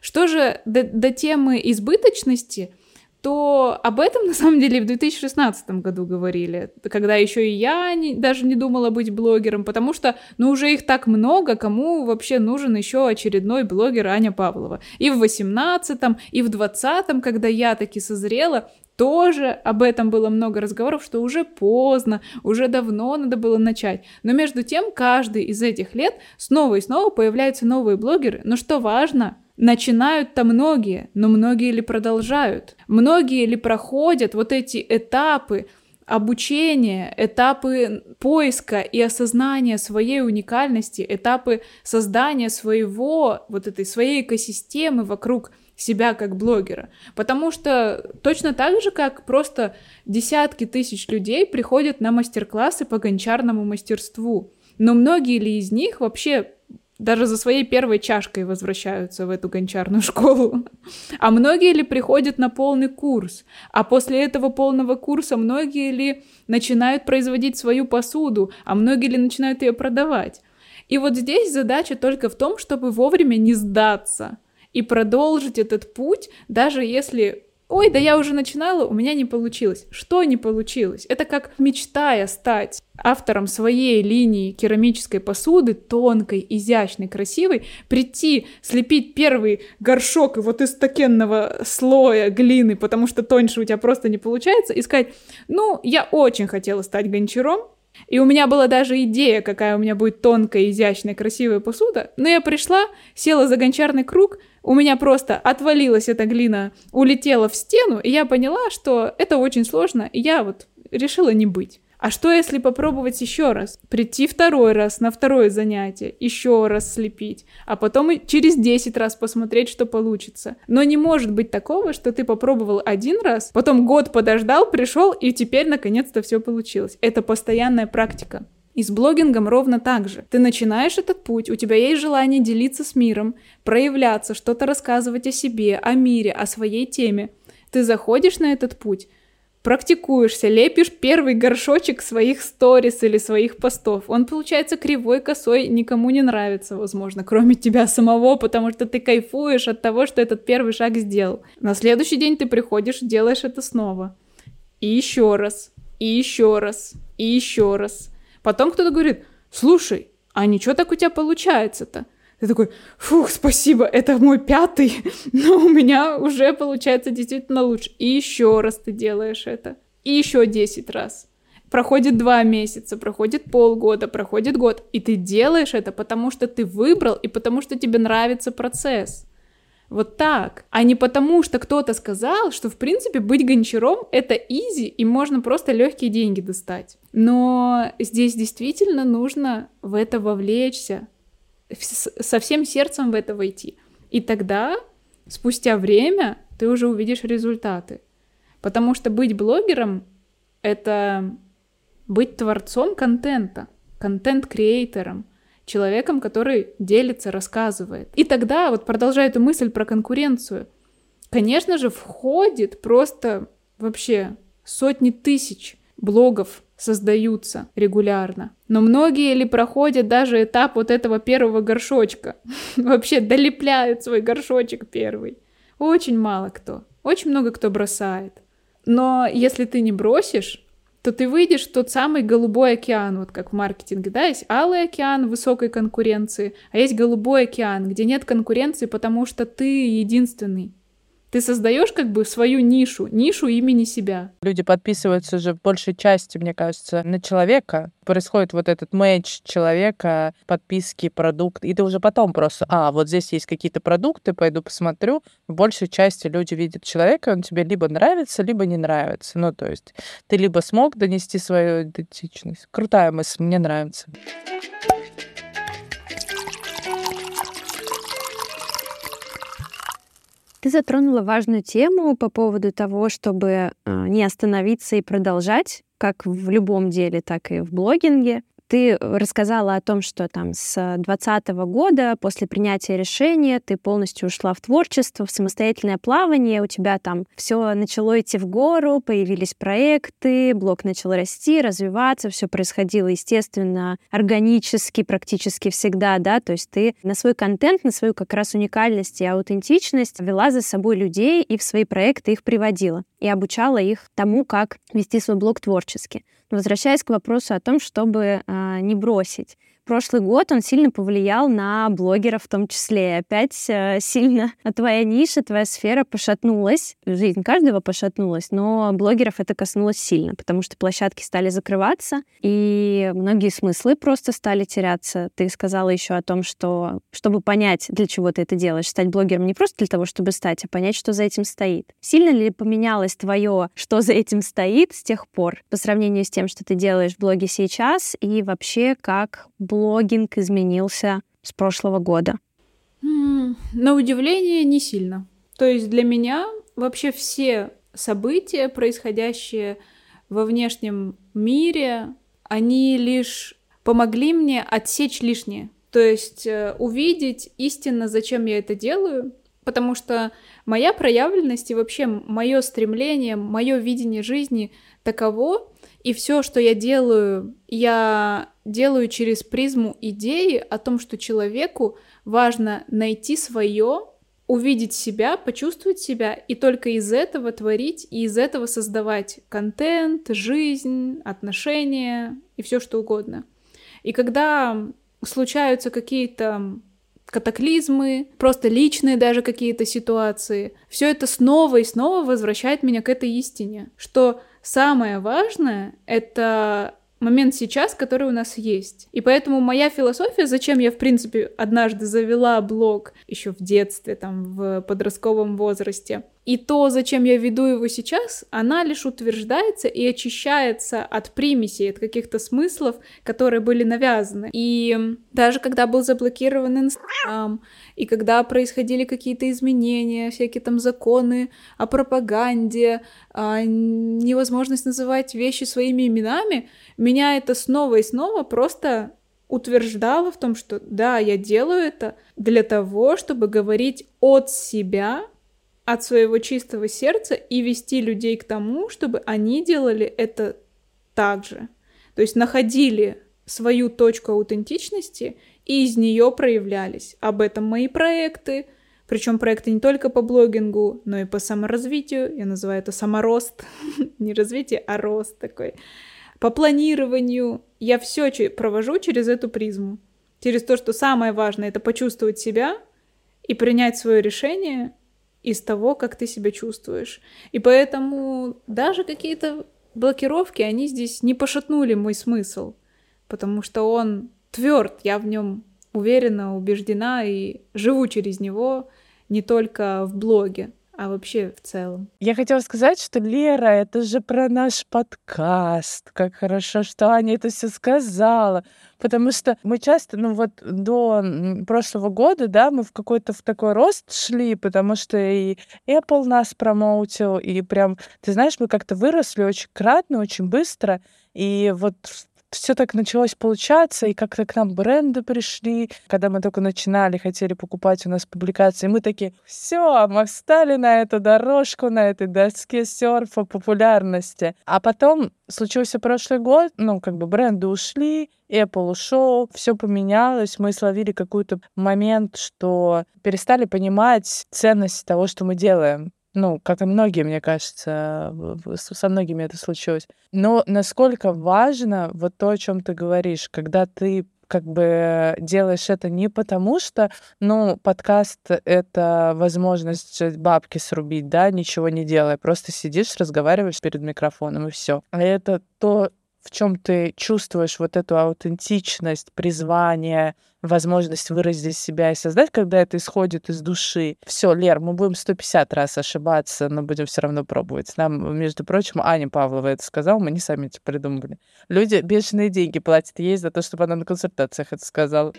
Что же до, до темы избыточности – то об этом на самом деле в 2016 году говорили, когда еще и я не, даже не думала быть блогером, потому что, ну, уже их так много, кому вообще нужен еще очередной блогер Аня Павлова. И в 18 и в 20 когда я таки созрела, тоже об этом было много разговоров, что уже поздно, уже давно надо было начать. Но между тем, каждый из этих лет снова и снова появляются новые блогеры. Но что важно, Начинают-то многие, но многие ли продолжают? Многие ли проходят вот эти этапы обучения, этапы поиска и осознания своей уникальности, этапы создания своего, вот этой своей экосистемы вокруг себя как блогера. Потому что точно так же, как просто десятки тысяч людей приходят на мастер-классы по гончарному мастерству. Но многие ли из них вообще даже за своей первой чашкой возвращаются в эту гончарную школу. А многие ли приходят на полный курс? А после этого полного курса многие ли начинают производить свою посуду? А многие ли начинают ее продавать? И вот здесь задача только в том, чтобы вовремя не сдаться и продолжить этот путь, даже если Ой, да я уже начинала, у меня не получилось. Что не получилось? Это как мечтая стать автором своей линии керамической посуды, тонкой, изящной, красивой, прийти, слепить первый горшок вот из такенного слоя глины, потому что тоньше у тебя просто не получается, и сказать, ну, я очень хотела стать гончаром, и у меня была даже идея, какая у меня будет тонкая, изящная, красивая посуда. Но я пришла, села за гончарный круг, у меня просто отвалилась эта глина, улетела в стену, и я поняла, что это очень сложно, и я вот решила не быть. А что если попробовать еще раз? Прийти второй раз на второе занятие, еще раз слепить, а потом и через 10 раз посмотреть, что получится. Но не может быть такого, что ты попробовал один раз, потом год подождал, пришел, и теперь наконец-то все получилось. Это постоянная практика. И с блогингом ровно так же. Ты начинаешь этот путь, у тебя есть желание делиться с миром, проявляться, что-то рассказывать о себе, о мире, о своей теме. Ты заходишь на этот путь, практикуешься, лепишь первый горшочек своих сторис или своих постов. Он получается кривой, косой, никому не нравится, возможно, кроме тебя самого, потому что ты кайфуешь от того, что этот первый шаг сделал. На следующий день ты приходишь, делаешь это снова. И еще раз, и еще раз, и еще раз. Потом кто-то говорит, слушай, а ничего так у тебя получается-то? Ты такой, фух, спасибо, это мой пятый, но у меня уже получается действительно лучше. И еще раз ты делаешь это. И еще десять раз. Проходит два месяца, проходит полгода, проходит год, и ты делаешь это, потому что ты выбрал и потому что тебе нравится процесс. Вот так. А не потому, что кто-то сказал, что, в принципе, быть гончаром — это изи, и можно просто легкие деньги достать. Но здесь действительно нужно в это вовлечься, со всем сердцем в это войти. И тогда, спустя время, ты уже увидишь результаты. Потому что быть блогером — это быть творцом контента, контент-креатором — человеком, который делится, рассказывает. И тогда, вот продолжая эту мысль про конкуренцию, конечно же, входит просто вообще сотни тысяч блогов создаются регулярно. Но многие ли проходят даже этап вот этого первого горшочка? Вообще долепляют свой горшочек первый. Очень мало кто. Очень много кто бросает. Но если ты не бросишь, то ты выйдешь в тот самый голубой океан, вот как в маркетинге, да, есть алый океан высокой конкуренции, а есть голубой океан, где нет конкуренции, потому что ты единственный. Ты создаешь как бы свою нишу, нишу имени себя. Люди подписываются же в большей части, мне кажется, на человека. Происходит вот этот матч человека, подписки, продукт, и ты уже потом просто, а, вот здесь есть какие-то продукты, пойду посмотрю. В большей части люди видят человека, он тебе либо нравится, либо не нравится. Ну, то есть ты либо смог донести свою идентичность. Крутая мысль, мне нравится. Ты затронула важную тему по поводу того, чтобы а, не остановиться и продолжать, как в любом деле, так и в блогинге ты рассказала о том, что там с 2020 года, после принятия решения, ты полностью ушла в творчество, в самостоятельное плавание, у тебя там все начало идти в гору, появились проекты, блог начал расти, развиваться, все происходило, естественно, органически практически всегда, да, то есть ты на свой контент, на свою как раз уникальность и аутентичность вела за собой людей и в свои проекты их приводила и обучала их тому, как вести свой блог творчески. Возвращаясь к вопросу о том, чтобы э, не бросить прошлый год он сильно повлиял на блогеров в том числе. Опять э, сильно твоя ниша, твоя сфера пошатнулась. Жизнь каждого пошатнулась, но блогеров это коснулось сильно, потому что площадки стали закрываться, и многие смыслы просто стали теряться. Ты сказала еще о том, что чтобы понять, для чего ты это делаешь, стать блогером не просто для того, чтобы стать, а понять, что за этим стоит. Сильно ли поменялось твое, что за этим стоит с тех пор, по сравнению с тем, что ты делаешь в блоге сейчас, и вообще как блог блогинг изменился с прошлого года? На удивление, не сильно. То есть для меня вообще все события, происходящие во внешнем мире, они лишь помогли мне отсечь лишнее. То есть э, увидеть истинно, зачем я это делаю, потому что моя проявленность и вообще мое стремление, мое видение жизни таково, и все, что я делаю, я делаю через призму идеи о том, что человеку важно найти свое, увидеть себя, почувствовать себя, и только из этого творить, и из этого создавать контент, жизнь, отношения и все что угодно. И когда случаются какие-то катаклизмы, просто личные даже какие-то ситуации, все это снова и снова возвращает меня к этой истине, что самое важное — это момент сейчас, который у нас есть. И поэтому моя философия, зачем я, в принципе, однажды завела блог еще в детстве, там, в подростковом возрасте, И то, зачем я веду его сейчас, она лишь утверждается и очищается от примесей, от каких-то смыслов, которые были навязаны. И даже когда был заблокирован Инстаграм, и когда происходили какие-то изменения, всякие там законы о пропаганде, а, невозможность называть вещи своими именами, меня это снова и снова просто утверждало в том, что да, я делаю это для того, чтобы говорить от себя от своего чистого сердца и вести людей к тому, чтобы они делали это так же. То есть находили свою точку аутентичности и из нее проявлялись. Об этом мои проекты, причем проекты не только по блогингу, но и по саморазвитию. Я называю это саморост. не развитие, а рост такой. По планированию. Я все провожу через эту призму. Через то, что самое важное это почувствовать себя и принять свое решение из того, как ты себя чувствуешь. И поэтому даже какие-то блокировки, они здесь не пошатнули мой смысл, потому что он тверд, я в нем уверена, убеждена и живу через него не только в блоге а вообще в целом. Я хотела сказать, что Лера, это же про наш подкаст. Как хорошо, что Аня это все сказала. Потому что мы часто, ну вот до прошлого года, да, мы в какой-то в такой рост шли, потому что и Apple нас промоутил, и прям, ты знаешь, мы как-то выросли очень кратно, очень быстро. И вот все так началось получаться, и как-то к нам бренды пришли. Когда мы только начинали, хотели покупать у нас публикации, мы такие, все, мы встали на эту дорожку, на этой доске серфа популярности. А потом случился прошлый год, ну, как бы бренды ушли, Apple ушел, все поменялось, мы словили какой-то момент, что перестали понимать ценность того, что мы делаем. Ну, как и многие, мне кажется, со многими это случилось. Но насколько важно вот то, о чем ты говоришь, когда ты как бы делаешь это не потому, что, ну, подкаст — это возможность бабки срубить, да, ничего не делая, просто сидишь, разговариваешь перед микрофоном, и все. А это то, в чем ты чувствуешь вот эту аутентичность, призвание, возможность выразить себя и создать, когда это исходит из души. Все, Лер, мы будем 150 раз ошибаться, но будем все равно пробовать. Нам, между прочим, Аня Павлова это сказала, мы не сами это придумали. Люди бешеные деньги платят ей за то, чтобы она на консультациях это сказала.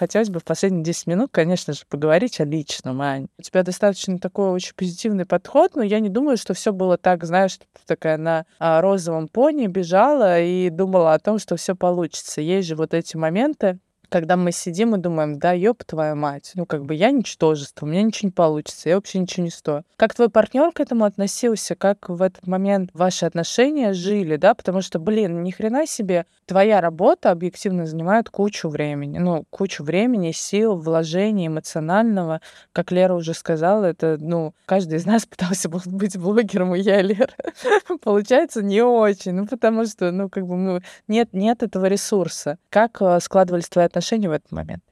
Хотелось бы в последние 10 минут, конечно же, поговорить о личном, Ань. У тебя достаточно такой очень позитивный подход, но я не думаю, что все было так, знаешь, ты такая на а, розовом пони бежала и думала о том, что все получится. Есть же вот эти моменты, когда мы сидим и думаем, да, ёб твою мать, ну как бы я ничтожество, у меня ничего не получится, я вообще ничего не стою. Как твой партнер к этому относился, как в этот момент ваши отношения жили, да, потому что, блин, ни хрена себе, твоя работа объективно занимает кучу времени, ну, кучу времени, сил, вложений эмоционального, как Лера уже сказала, это, ну, каждый из нас пытался быть блогером, и я, Лера, получается не очень, ну, потому что, ну, как бы, ну, нет, нет этого ресурса. Как э, складывались твои отношения отношения в этот момент.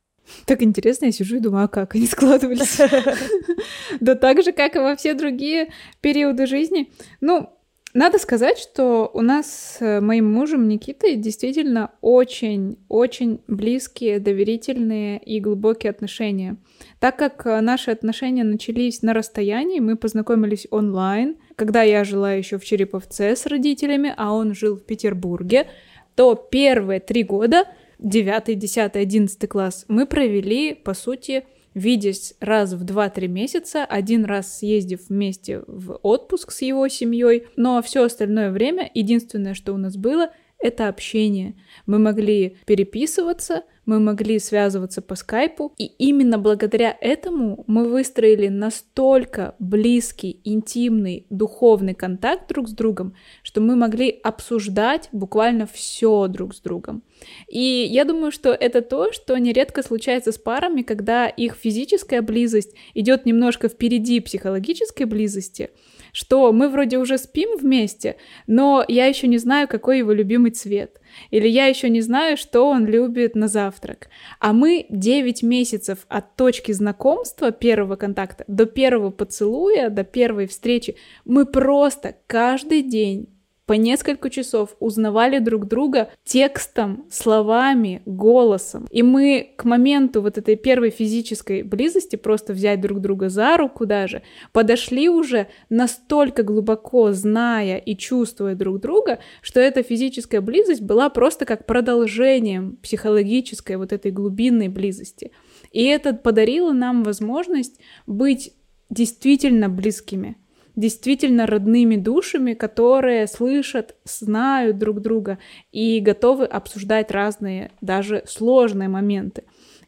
Так интересно, я сижу и думаю, а как они складывались? Да так же, как и во все другие периоды жизни. Ну, надо сказать, что у нас с моим мужем Никитой действительно очень-очень близкие, доверительные и глубокие отношения. Так как наши отношения начались на расстоянии, мы познакомились онлайн, когда я жила еще в Череповце с родителями, а он жил в Петербурге, то первые три года 9, 10, 11 класс мы провели, по сути, видясь раз в 2-3 месяца, один раз съездив вместе в отпуск с его семьей, но все остальное время единственное, что у нас было, это общение. Мы могли переписываться, мы могли связываться по скайпу, и именно благодаря этому мы выстроили настолько близкий, интимный, духовный контакт друг с другом, что мы могли обсуждать буквально все друг с другом. И я думаю, что это то, что нередко случается с парами, когда их физическая близость идет немножко впереди психологической близости, что мы вроде уже спим вместе, но я еще не знаю, какой его любимый цвет. Или я еще не знаю, что он любит на завтрак. А мы 9 месяцев от точки знакомства, первого контакта, до первого поцелуя, до первой встречи, мы просто каждый день по несколько часов узнавали друг друга текстом, словами, голосом. И мы к моменту вот этой первой физической близости, просто взять друг друга за руку даже, подошли уже настолько глубоко, зная и чувствуя друг друга, что эта физическая близость была просто как продолжением психологической вот этой глубинной близости. И это подарило нам возможность быть действительно близкими, действительно родными душами, которые слышат, знают друг друга и готовы обсуждать разные, даже сложные моменты.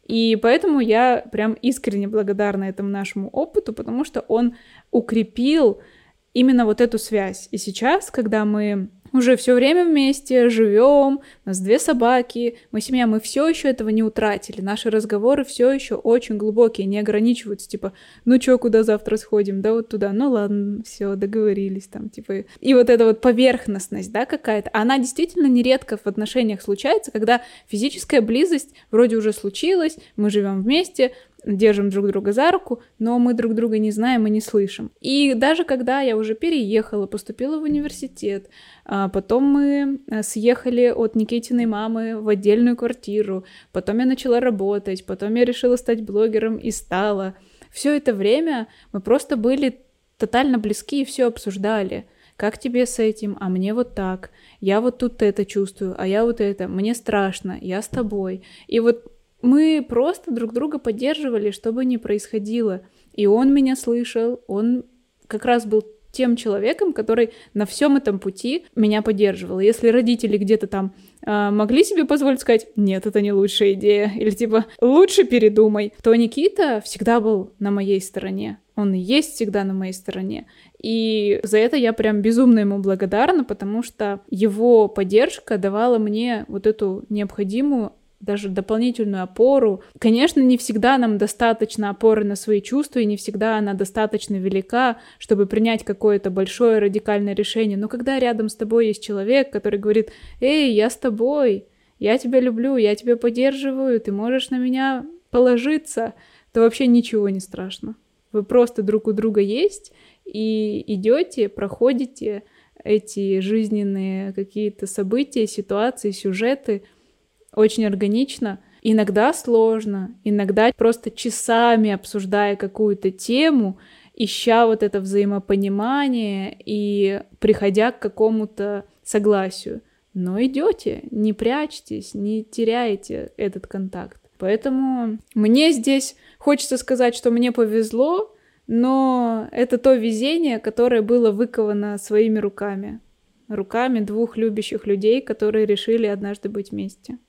И поэтому я прям искренне благодарна этому нашему опыту, потому что он укрепил именно вот эту связь. И сейчас, когда мы уже все время вместе, живем, у нас две собаки, мы семья, мы все еще этого не утратили. Наши разговоры все еще очень глубокие, не ограничиваются, типа, ну чё, куда завтра сходим, да вот туда, ну ладно, все, договорились там, типа. И вот эта вот поверхностность, да, какая-то, она действительно нередко в отношениях случается, когда физическая близость вроде уже случилась, мы живем вместе, держим друг друга за руку, но мы друг друга не знаем и не слышим. И даже когда я уже переехала, поступила в университет, а потом мы э, съехали от Никитиной мамы в отдельную квартиру, потом я начала работать, потом я решила стать блогером и стала. Все это время мы просто были тотально близки и все обсуждали. Как тебе с этим? А мне вот так. Я вот тут это чувствую, а я вот это. Мне страшно, я с тобой. И вот мы просто друг друга поддерживали, что бы ни происходило. И он меня слышал, он как раз был тем человеком, который на всем этом пути меня поддерживал. Если родители где-то там э, могли себе позволить сказать, нет, это не лучшая идея, или типа, лучше передумай, то Никита всегда был на моей стороне. Он есть всегда на моей стороне. И за это я прям безумно ему благодарна, потому что его поддержка давала мне вот эту необходимую даже дополнительную опору. Конечно, не всегда нам достаточно опоры на свои чувства, и не всегда она достаточно велика, чтобы принять какое-то большое радикальное решение. Но когда рядом с тобой есть человек, который говорит, «Эй, я с тобой, я тебя люблю, я тебя поддерживаю, ты можешь на меня положиться», то вообще ничего не страшно. Вы просто друг у друга есть, и идете, проходите эти жизненные какие-то события, ситуации, сюжеты — очень органично. Иногда сложно, иногда просто часами обсуждая какую-то тему, ища вот это взаимопонимание и приходя к какому-то согласию. Но идете, не прячьтесь, не теряете этот контакт. Поэтому мне здесь хочется сказать, что мне повезло, но это то везение, которое было выковано своими руками. Руками двух любящих людей, которые решили однажды быть вместе.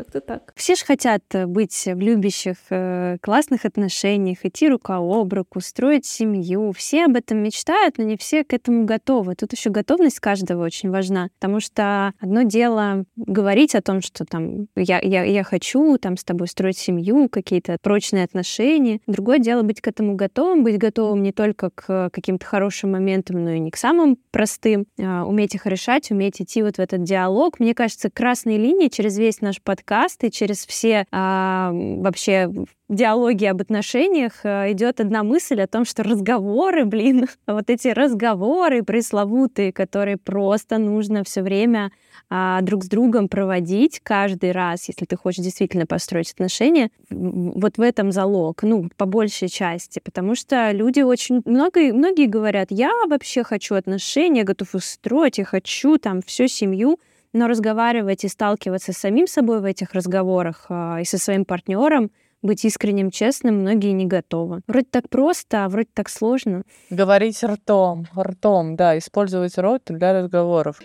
Как-то так. Все же хотят э, быть в любящих, э, классных отношениях, идти рука об руку, строить семью. Все об этом мечтают, но не все к этому готовы. Тут еще готовность каждого очень важна, потому что одно дело говорить о том, что там я, я, я хочу там с тобой строить семью, какие-то прочные отношения. Другое дело быть к этому готовым, быть готовым не только к каким-то хорошим моментам, но и не к самым простым. А, уметь их решать, уметь идти вот в этот диалог. Мне кажется, красной линии через весь наш подкаст подкасты, через все а, вообще диалоги об отношениях а, идет одна мысль о том, что разговоры, блин, вот эти разговоры пресловутые, которые просто нужно все время а, друг с другом проводить каждый раз, если ты хочешь действительно построить отношения, вот в этом залог, ну, по большей части, потому что люди очень, многие, многие говорят, я вообще хочу отношения, готов устроить, я хочу там всю семью, но разговаривать и сталкиваться с самим собой в этих разговорах а, и со своим партнером, быть искренним, честным, многие не готовы. Вроде так просто, а вроде так сложно. Говорить ртом, ртом, да, использовать рот для разговоров.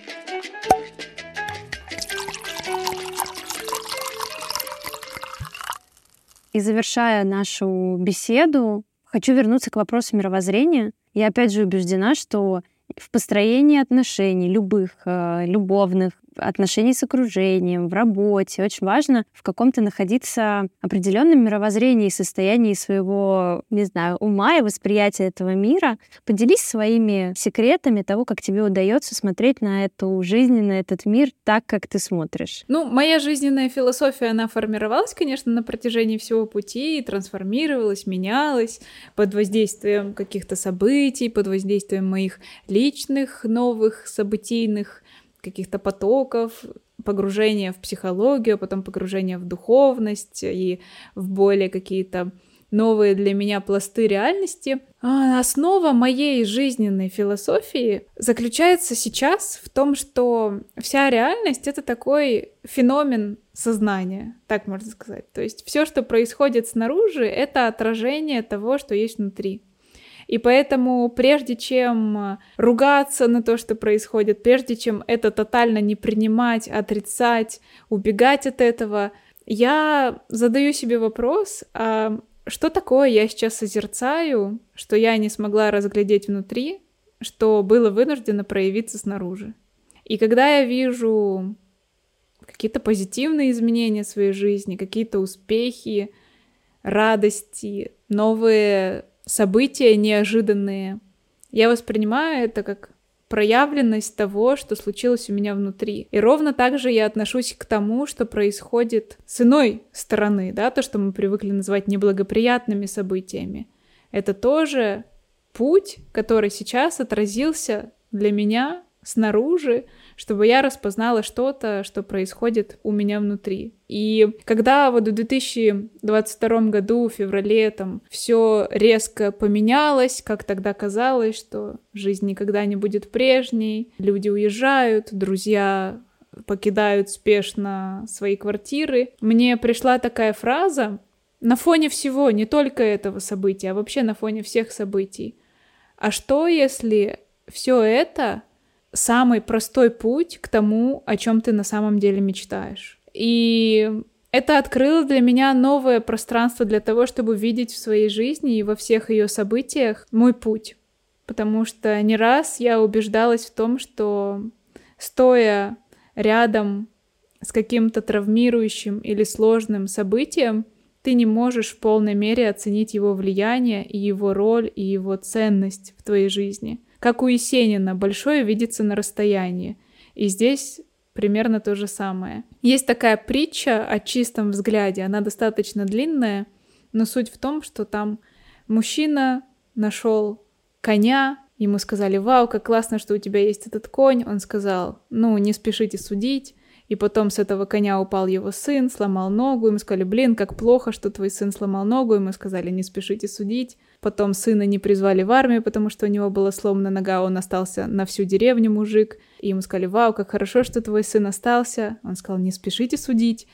И завершая нашу беседу, хочу вернуться к вопросу мировоззрения. Я опять же убеждена, что в построении отношений, любых, э, любовных, отношений с окружением, в работе. Очень важно в каком-то находиться определенном мировоззрении, состоянии своего, не знаю, ума и восприятия этого мира. Поделись своими секретами того, как тебе удается смотреть на эту жизнь, на этот мир так, как ты смотришь. Ну, моя жизненная философия, она формировалась, конечно, на протяжении всего пути, трансформировалась, менялась под воздействием каких-то событий, под воздействием моих личных новых событийных каких-то потоков, погружение в психологию, потом погружение в духовность и в более какие-то новые для меня пласты реальности. А основа моей жизненной философии заключается сейчас в том, что вся реальность — это такой феномен сознания, так можно сказать. То есть все, что происходит снаружи, это отражение того, что есть внутри. И поэтому прежде чем ругаться на то, что происходит, прежде чем это тотально не принимать, отрицать, убегать от этого, я задаю себе вопрос, а что такое я сейчас созерцаю, что я не смогла разглядеть внутри, что было вынуждено проявиться снаружи. И когда я вижу какие-то позитивные изменения в своей жизни, какие-то успехи, радости, новые события неожиданные. Я воспринимаю это как проявленность того, что случилось у меня внутри. И ровно так же я отношусь к тому, что происходит с иной стороны, да, то, что мы привыкли называть неблагоприятными событиями. Это тоже путь, который сейчас отразился для меня снаружи, чтобы я распознала что-то, что происходит у меня внутри. И когда вот в 2022 году, в феврале, там, все резко поменялось, как тогда казалось, что жизнь никогда не будет прежней, люди уезжают, друзья покидают спешно свои квартиры, мне пришла такая фраза на фоне всего, не только этого события, а вообще на фоне всех событий. А что, если все это самый простой путь к тому, о чем ты на самом деле мечтаешь. И это открыло для меня новое пространство для того, чтобы видеть в своей жизни и во всех ее событиях мой путь. Потому что не раз я убеждалась в том, что стоя рядом с каким-то травмирующим или сложным событием, ты не можешь в полной мере оценить его влияние и его роль и его ценность в твоей жизни. Как у Есенина, большое видится на расстоянии. И здесь примерно то же самое. Есть такая притча о чистом взгляде, она достаточно длинная, но суть в том, что там мужчина нашел коня, ему сказали, вау, как классно, что у тебя есть этот конь, он сказал, ну, не спешите судить, и потом с этого коня упал его сын, сломал ногу, ему сказали, блин, как плохо, что твой сын сломал ногу, ему сказали, не спешите судить. Потом сына не призвали в армию, потому что у него была сломана нога, он остался на всю деревню мужик. И ему сказали, вау, как хорошо, что твой сын остался. Он сказал, не спешите судить.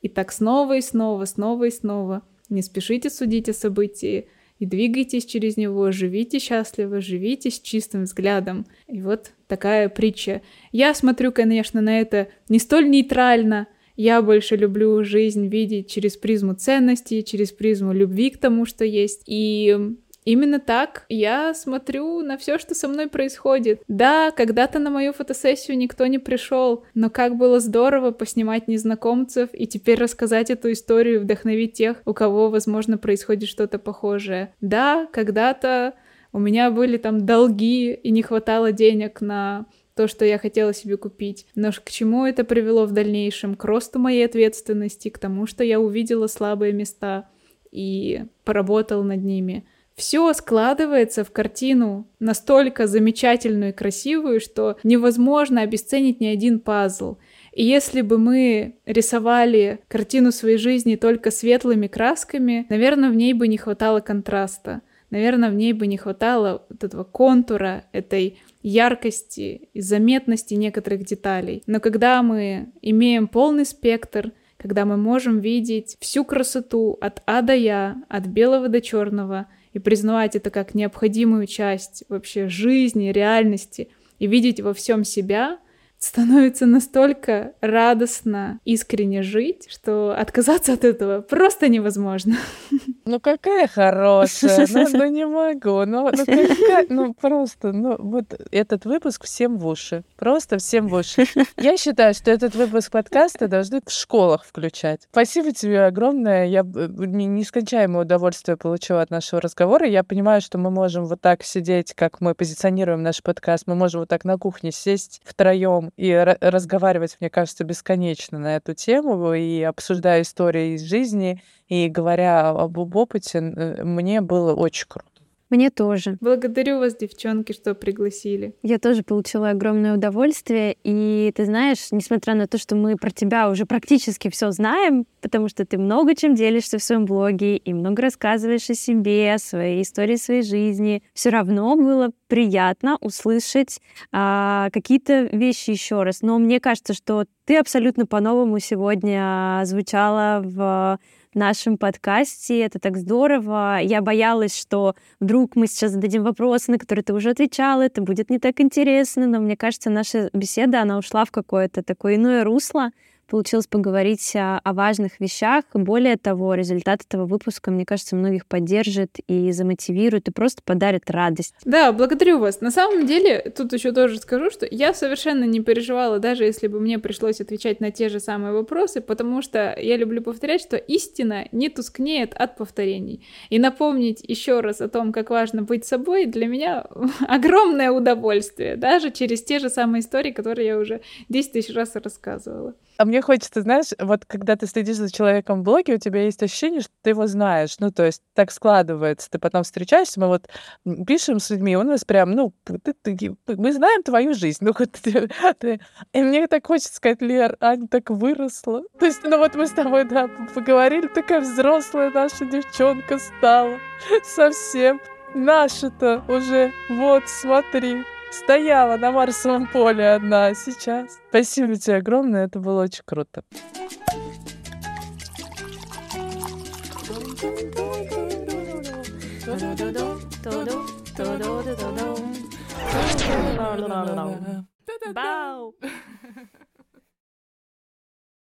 И так снова и снова, снова и снова. Не спешите судить о событии и двигайтесь через него, живите счастливо, живите с чистым взглядом. И вот такая притча. Я смотрю, конечно, на это не столь нейтрально. Я больше люблю жизнь видеть через призму ценностей, через призму любви к тому, что есть. И Именно так я смотрю на все, что со мной происходит. Да, когда-то на мою фотосессию никто не пришел, но как было здорово поснимать незнакомцев и теперь рассказать эту историю вдохновить тех, у кого, возможно, происходит что-то похожее. Да, когда-то у меня были там долги и не хватало денег на то, что я хотела себе купить. Но к чему это привело в дальнейшем? К росту моей ответственности, к тому, что я увидела слабые места и поработала над ними все складывается в картину настолько замечательную и красивую, что невозможно обесценить ни один пазл. И если бы мы рисовали картину своей жизни только светлыми красками, наверное, в ней бы не хватало контраста. Наверное, в ней бы не хватало вот этого контура, этой яркости и заметности некоторых деталей. Но когда мы имеем полный спектр, когда мы можем видеть всю красоту от А до Я, от белого до черного, и признавать это как необходимую часть вообще жизни, реальности, и видеть во всем себя, становится настолько радостно, искренне жить, что отказаться от этого просто невозможно. Ну какая хорошая, ну, ну не могу, ну, ну, какая, ну просто, ну вот этот выпуск всем в уши, просто всем в уши. Я считаю, что этот выпуск подкаста должны в школах включать. Спасибо тебе огромное, я нескончаемое удовольствие получила от нашего разговора. Я понимаю, что мы можем вот так сидеть, как мы позиционируем наш подкаст, мы можем вот так на кухне сесть втроем и разговаривать, мне кажется, бесконечно на эту тему и обсуждая истории из жизни, и говоря об опыте, мне было очень круто. Мне тоже. Благодарю вас, девчонки, что пригласили. Я тоже получила огромное удовольствие. И ты знаешь, несмотря на то, что мы про тебя уже практически все знаем, потому что ты много чем делишься в своем блоге и много рассказываешь о себе, о своей истории своей жизни, все равно было приятно услышать а, какие-то вещи еще раз. Но мне кажется, что ты абсолютно по-новому сегодня звучала в нашем подкасте. Это так здорово. Я боялась, что вдруг мы сейчас зададим вопросы, на которые ты уже отвечала, это будет не так интересно, но мне кажется, наша беседа, она ушла в какое-то такое иное русло, получилось поговорить о, о важных вещах. Более того, результат этого выпуска, мне кажется, многих поддержит и замотивирует, и просто подарит радость. Да, благодарю вас. На самом деле, тут еще тоже скажу, что я совершенно не переживала, даже если бы мне пришлось отвечать на те же самые вопросы, потому что я люблю повторять, что истина не тускнеет от повторений. И напомнить еще раз о том, как важно быть собой, для меня огромное удовольствие, даже через те же самые истории, которые я уже 10 тысяч раз рассказывала. А мне хочется, знаешь, вот когда ты следишь за человеком в блоге, у тебя есть ощущение, что ты его знаешь. Ну, то есть так складывается. Ты потом встречаешься, мы вот пишем с людьми, у нас прям, ну, ты, ты, мы знаем твою жизнь. Ну, вот ты, ты. И мне так хочется сказать, Лер, Аня так выросла. То есть, ну вот мы с тобой, да, поговорили, такая взрослая наша девчонка стала. Совсем. Наша-то уже, вот, смотри, Стояла на Марсовом поле одна, сейчас. Спасибо тебе огромное, это было очень круто. Бау!